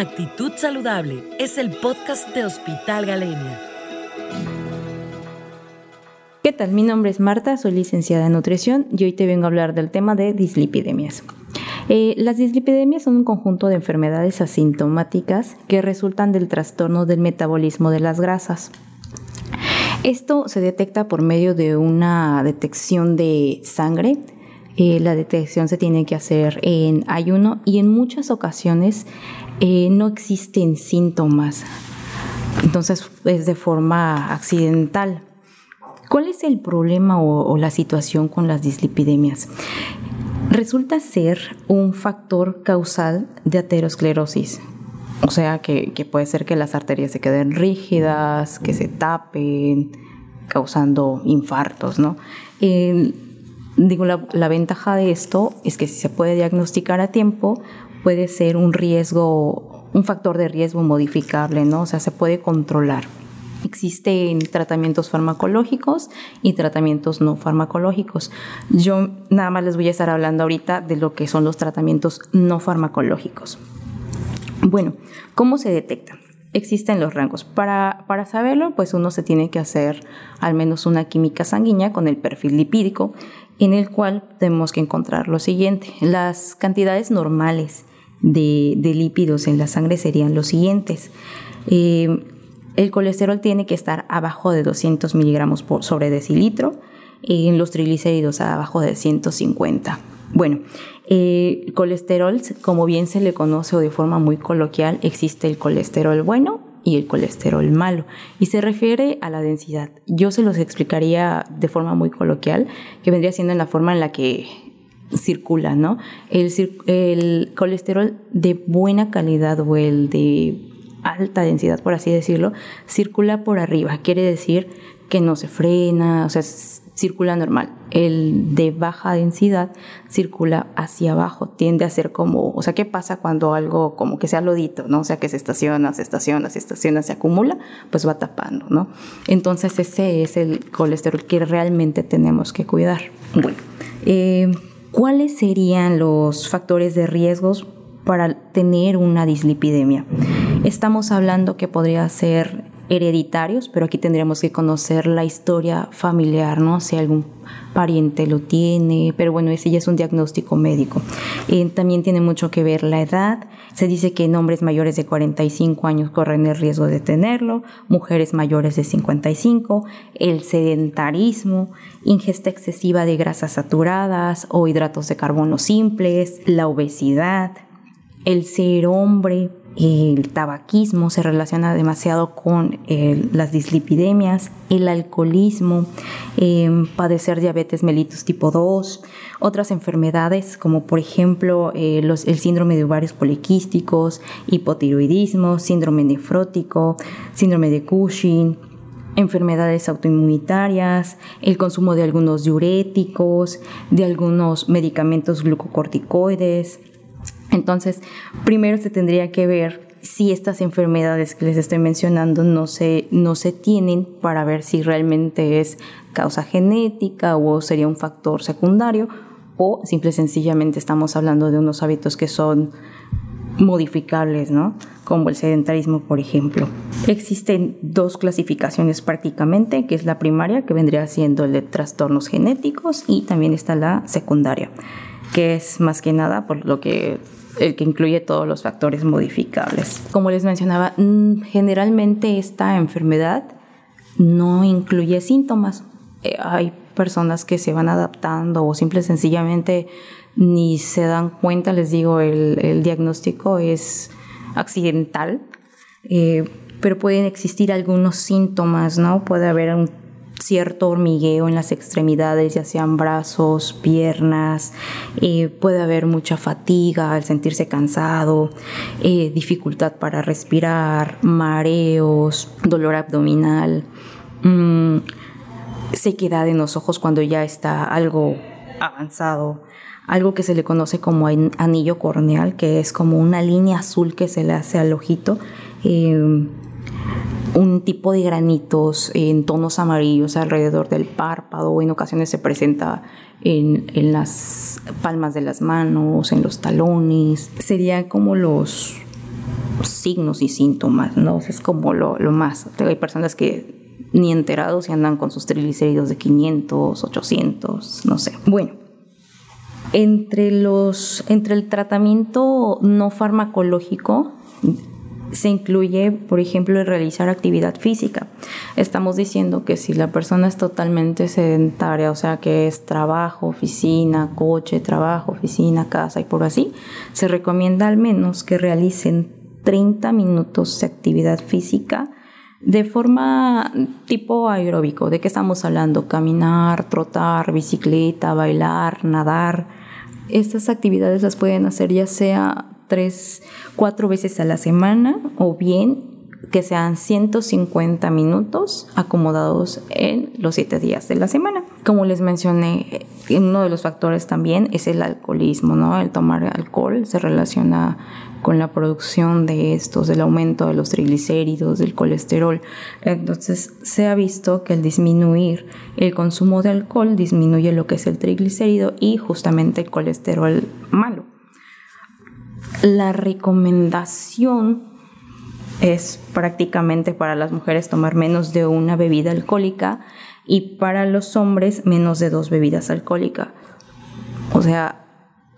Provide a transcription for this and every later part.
Actitud Saludable es el podcast de Hospital Galenia. ¿Qué tal? Mi nombre es Marta, soy licenciada en nutrición y hoy te vengo a hablar del tema de dislipidemias. Eh, las dislipidemias son un conjunto de enfermedades asintomáticas que resultan del trastorno del metabolismo de las grasas. Esto se detecta por medio de una detección de sangre. Eh, la detección se tiene que hacer en ayuno y en muchas ocasiones eh, no existen síntomas. Entonces es de forma accidental. ¿Cuál es el problema o, la situación con las dislipidemias? Resulta ser un factor causal de aterosclerosis. O sea, que, puede ser que las arterias se queden rígidas, que se tapen, causando infartos, ¿no? digo, la, la, ventaja de esto es que si se puede diagnosticar a tiempo, puede ser un riesgo, un factor de riesgo modificable, ¿no? O sea, se puede controlar. Existen tratamientos farmacológicos y tratamientos no farmacológicos. Yo nada más les voy a estar hablando ahorita de lo que son los tratamientos no farmacológicos. Bueno, ¿cómo se detecta? Existen los rangos. Para, para saberlo, pues uno se tiene que hacer al menos una química sanguínea con el perfil lipídico, en el cual tenemos que encontrar lo siguiente. Las cantidades normales de, lípidos en la sangre serían los siguientes. Eh, el colesterol tiene que estar abajo de 200 miligramos por sobre decilitro, y en los triglicéridos abajo de 150. Bueno, eh, colesterol, como bien se le conoce o de forma muy coloquial, existe el colesterol bueno y el colesterol malo. Y se refiere a la densidad. Yo se los explicaría de forma muy coloquial, que vendría siendo en la forma en la que circula, ¿no? El, colesterol de buena calidad o el de alta densidad, por así decirlo, circula por arriba. Quiere decir que no se frena, o sea, circula normal. El de baja densidad circula hacia abajo, tiende a ser como, o sea, ¿qué pasa cuando algo como que sea lodito, ¿no? O sea, que se estaciona, se estaciona, se estaciona, se acumula, pues va tapando, ¿no? Entonces ese es el colesterol que realmente tenemos que cuidar. Bueno, eh, ¿cuáles serían los factores de riesgos para tener una dislipidemia? Estamos hablando que podría ser hereditarios, pero aquí tendríamos que conocer la historia familiar, ¿no? Si algún pariente lo tiene, pero bueno, ese ya es un diagnóstico médico. Eh, también tiene mucho que ver la edad. Se dice que en hombres mayores de 45 años corren el riesgo de tenerlo, mujeres mayores de 55, el sedentarismo, ingesta excesiva de grasas saturadas o hidratos de carbono simples, la obesidad, el ser hombre, el tabaquismo se relaciona demasiado con eh, las dislipidemias, el alcoholismo, em, padecer diabetes mellitus tipo 2, otras enfermedades como por ejemplo eh, el síndrome de ovarios poliquísticos, hipotiroidismo, síndrome nefrótico, síndrome de Cushing, enfermedades autoinmunitarias, el consumo de algunos diuréticos, de algunos medicamentos glucocorticoides, entonces, primero se tendría que ver si estas enfermedades que les estoy mencionando no se, no se tienen para ver si realmente es causa genética o sería un factor secundario o simple y sencillamente estamos hablando de unos hábitos que son modificables, ¿no? Como el sedentarismo, por ejemplo. Existen dos clasificaciones prácticamente, que es la primaria, que vendría siendo el de trastornos genéticos, y también está la secundaria, que es más que nada por lo que el que incluye todos los factores modificables. Como les mencionaba, mm, generalmente esta enfermedad no incluye síntomas. Eh, hay personas que se van adaptando o simple sencillamente ni se dan cuenta, les digo, el, diagnóstico es accidental, eh, pero pueden existir algunos síntomas, ¿no? Puede haber un cierto hormigueo en las extremidades, ya sean brazos, piernas, eh, puede haber mucha fatiga al sentirse cansado, eh, dificultad para respirar, mareos, dolor abdominal, mm, sequedad en los ojos cuando ya está algo avanzado, algo que se le conoce como anillo corneal, que es como una línea azul que se le hace al ojito. Eh, un tipo de granitos en tonos amarillos alrededor del párpado, en ocasiones se presenta en, las palmas de las manos, en los talones. Serían como los signos y síntomas, ¿no? es como lo, lo más. Hay personas que ni enterados y andan con sus triglicéridos de 500, 800, no sé. Bueno, entre, los, entre el tratamiento no farmacológico se incluye, por ejemplo, el realizar actividad física. Estamos diciendo que si la persona es totalmente sedentaria, o sea, que es trabajo, oficina, coche, trabajo, oficina, casa y por así, se recomienda al menos que realicen 30 minutos de actividad física de forma tipo aeróbico. ¿De qué estamos hablando? Caminar, trotar, bicicleta, bailar, nadar. Estas actividades las pueden hacer ya sea tres, cuatro veces a la semana o bien que sean 150 minutos acomodados en los siete días de la semana. Como les mencioné, uno de los factores también es el alcoholismo, ¿no? El tomar alcohol se relaciona con la producción de estos, del aumento de los triglicéridos, del colesterol. Entonces se ha visto que el disminuir el consumo de alcohol disminuye lo que es el triglicérido y justamente el colesterol malo. La recomendación es prácticamente para las mujeres tomar menos de una bebida alcohólica y para los hombres menos de dos bebidas alcohólicas. O sea,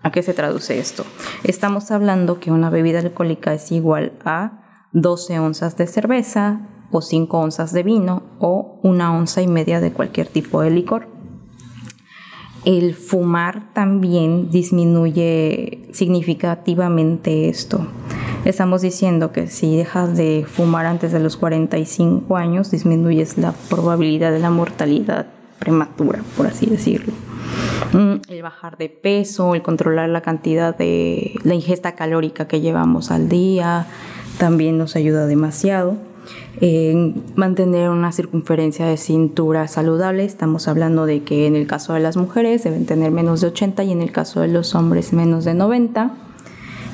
¿a qué se traduce esto? Estamos hablando que una bebida alcohólica es igual a 12 onzas de cerveza o 5 onzas de vino o una onza y media de cualquier tipo de licor. El fumar también disminuye significativamente esto. Estamos diciendo que si dejas de fumar antes de los 45 años, disminuyes la probabilidad de la mortalidad prematura, por así decirlo. Mm, el bajar de peso, el controlar la cantidad de la ingesta calórica que llevamos al día, también nos ayuda demasiado en mantener una circunferencia de cintura saludable. Estamos hablando de que en el caso de las mujeres deben tener menos de 80 y en el caso de los hombres menos de 90.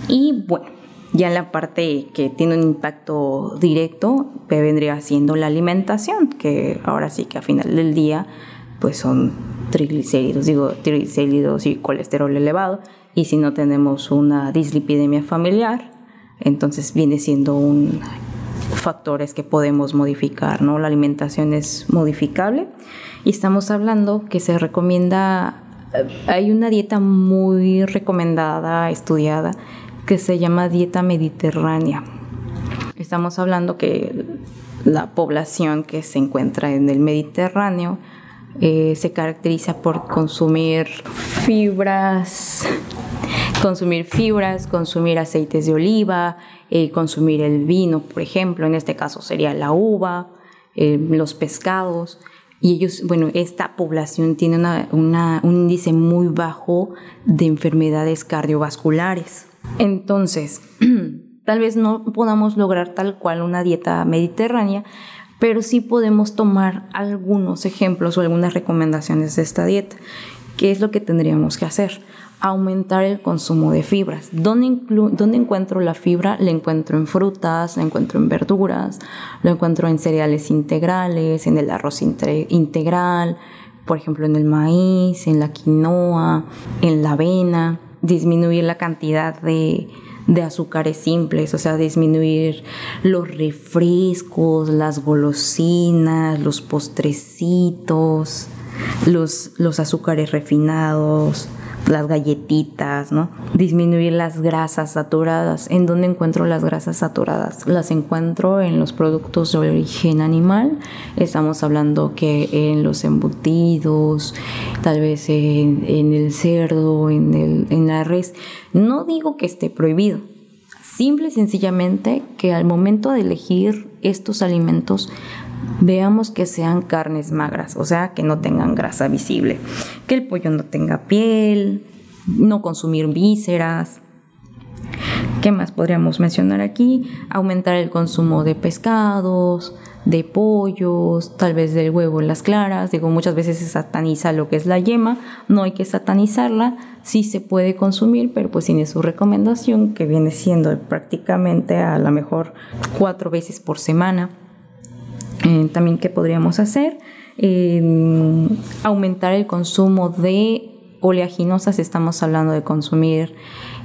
Y bueno, ya en la parte que tiene un impacto directo vendría siendo la alimentación, que ahora sí que a final del día pues son triglicéridos, digo triglicéridos y colesterol elevado. Y si no tenemos una dislipidemia familiar, entonces viene siendo un factores que podemos modificar, ¿no? La alimentación es modificable y estamos hablando que se recomienda, eh, hay una dieta muy recomendada, estudiada, que se llama dieta mediterránea. Estamos hablando que la población que se encuentra en el Mediterráneo eh, se caracteriza por consumir fibras, consumir fibras, consumir aceites de oliva, eh, consumir el vino, por ejemplo, en este caso sería la uva, eh, los pescados. Y ellos, bueno, esta población tiene un índice muy bajo de enfermedades cardiovasculares. Entonces, tal vez no podamos lograr tal cual una dieta mediterránea, pero sí podemos tomar algunos ejemplos o algunas recomendaciones de esta dieta. ¿Qué es lo que tendríamos que hacer? Aumentar el consumo de fibras. ¿Dónde, ¿Dónde, encuentro la fibra? La encuentro en frutas, la encuentro en verduras, lo encuentro en cereales integrales, en el arroz integral, por ejemplo en el maíz, en la quinoa, en la avena. Disminuir la cantidad de, azúcares simples, o sea, disminuir los refrescos, las golosinas, los postrecitos, los azúcares refinados, las galletitas, ¿no? Disminuir las grasas saturadas. ¿En dónde encuentro las grasas saturadas? Las encuentro en los productos de origen animal. Estamos hablando que en los embutidos, tal vez en, el cerdo, en, el, en la res. No digo que esté prohibido. Simple y sencillamente que al momento de elegir estos alimentos veamos que sean carnes magras, o sea, que no tengan grasa visible, que el pollo no tenga piel, no consumir vísceras. ¿Qué más podríamos mencionar aquí? Aumentar el consumo de pescados, de pollos, tal vez del huevo en las claras. Digo, muchas veces se sataniza lo que es la yema, no hay que satanizarla, sí se puede consumir, pero pues tiene su recomendación que viene siendo prácticamente a lo mejor cuatro veces por semana. Eh, también qué podríamos hacer, aumentar el consumo de oleaginosas estamos hablando de consumir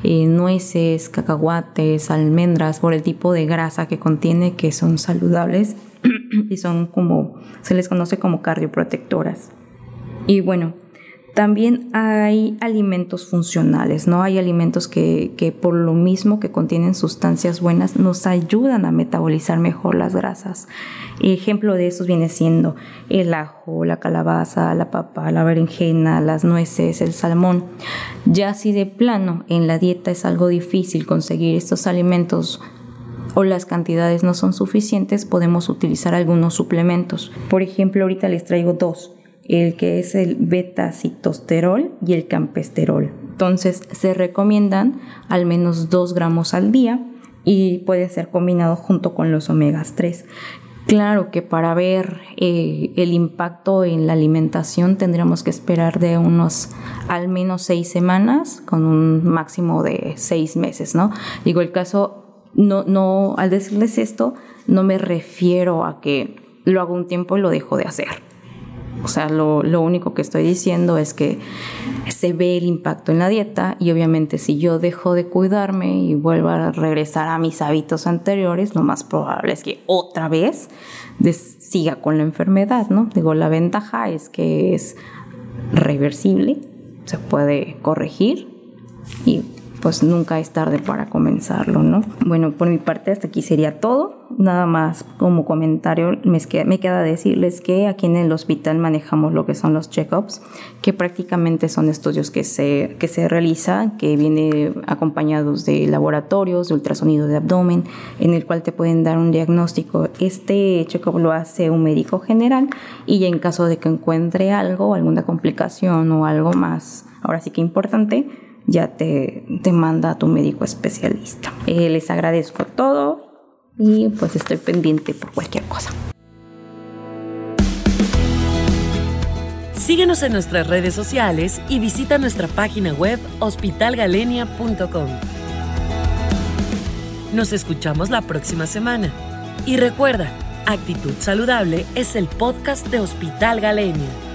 eh, nueces, cacahuates, almendras, por el tipo de grasa que contiene, que son saludables y son como, se les conoce como cardioprotectoras. Y bueno, también hay alimentos funcionales, ¿no? Hay alimentos que, que, por lo mismo que contienen sustancias buenas nos ayudan a metabolizar mejor las grasas. Ejemplo de esos viene siendo el ajo, la calabaza, la papa, la berenjena, las nueces, el salmón. Ya si de plano en la dieta es algo difícil conseguir estos alimentos o las cantidades no son suficientes, podemos utilizar algunos suplementos. Por ejemplo, ahorita les traigo dos el que es el beta-citosterol y el campesterol. Entonces se recomiendan al menos 2 gramos al día y puede ser combinado junto con los omegas 3. Claro que para ver eh, el impacto en la alimentación tendríamos que esperar de unos al menos seis semanas con un máximo de seis meses, ¿no? Digo, el caso, no, no, al decirles esto, no me refiero a que lo hago un tiempo y lo dejo de hacer o sea, lo, único que estoy diciendo es que se ve el impacto en la dieta y obviamente si yo dejo de cuidarme y vuelvo a regresar a mis hábitos anteriores, lo más probable es que otra vez siga con la enfermedad, ¿no? Digo, la ventaja es que es reversible, se puede corregir y pues nunca es tarde para comenzarlo, ¿no? Bueno, por mi parte hasta aquí sería todo. Nada más como comentario me queda, decirles que aquí en el hospital manejamos lo que son los check-ups, que prácticamente son estudios que se, que se realizan, que vienen acompañados de laboratorios, de ultrasonido de abdomen, en el cual te pueden dar un diagnóstico. Este check-up lo hace un médico general y en caso de que encuentre algo, alguna complicación o algo más, ahora sí que importante, ya te, te manda a tu médico especialista. Eh, les agradezco todo y pues estoy pendiente por cualquier cosa. Síguenos en nuestras redes sociales y visita nuestra página web hospitalgalenia.com. Nos escuchamos la próxima semana. Y recuerda, Actitud Saludable es el podcast de Hospital Galenia.